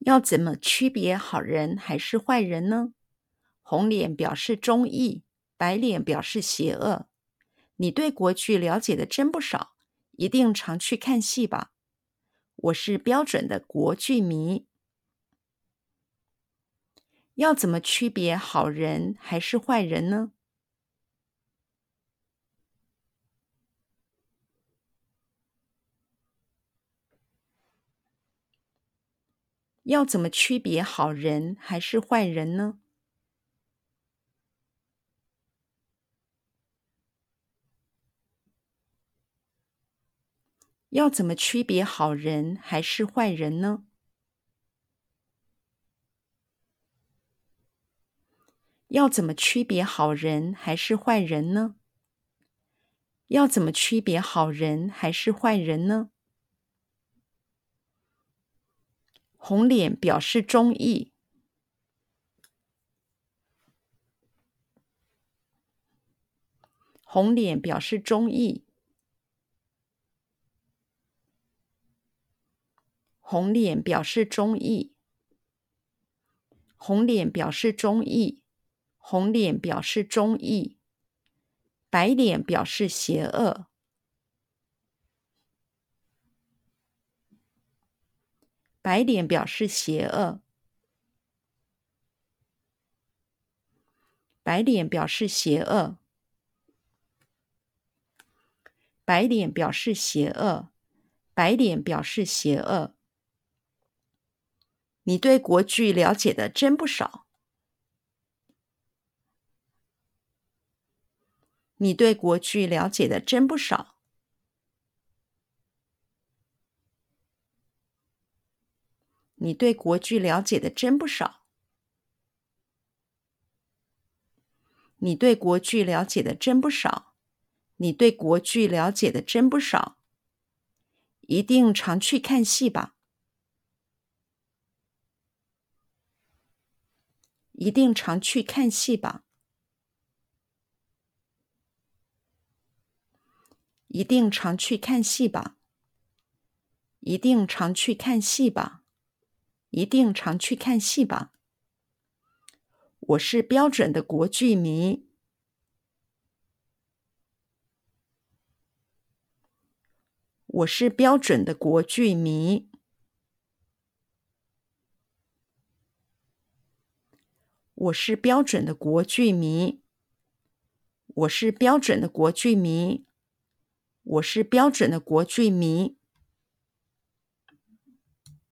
要怎么区别好人还是坏人呢？红脸表示忠义，白脸表示邪恶。你对国剧了解的真不少，一定常去看戏吧？我是标准的国剧迷。要怎么区别好人还是坏人呢？要怎么区别好人还是坏人呢？要怎么区别好人还是坏人呢？要怎么区别好人还是坏人呢？要怎么区别好人还是坏人呢？红脸表示忠义，红脸表示忠义，红脸表示忠义，红脸表示忠义，红脸表示忠义，白脸表示邪恶。白脸表示邪恶，白脸表示邪恶，白脸表示邪恶，白脸表示邪恶。你对国剧了解的真不少，你对国剧了解的真不少。你对国剧了解的真不少，你对国剧了解的真不少，你对国剧了解的真不少，一定常去看戏吧？一定常去看戏吧？一定常去看戏吧？一定常去看戏吧？一定常去看戏吧？我是标准的国剧迷。我是标准的国剧迷。我是标准的国剧迷。我是标准的国剧迷。我是标准的国剧迷。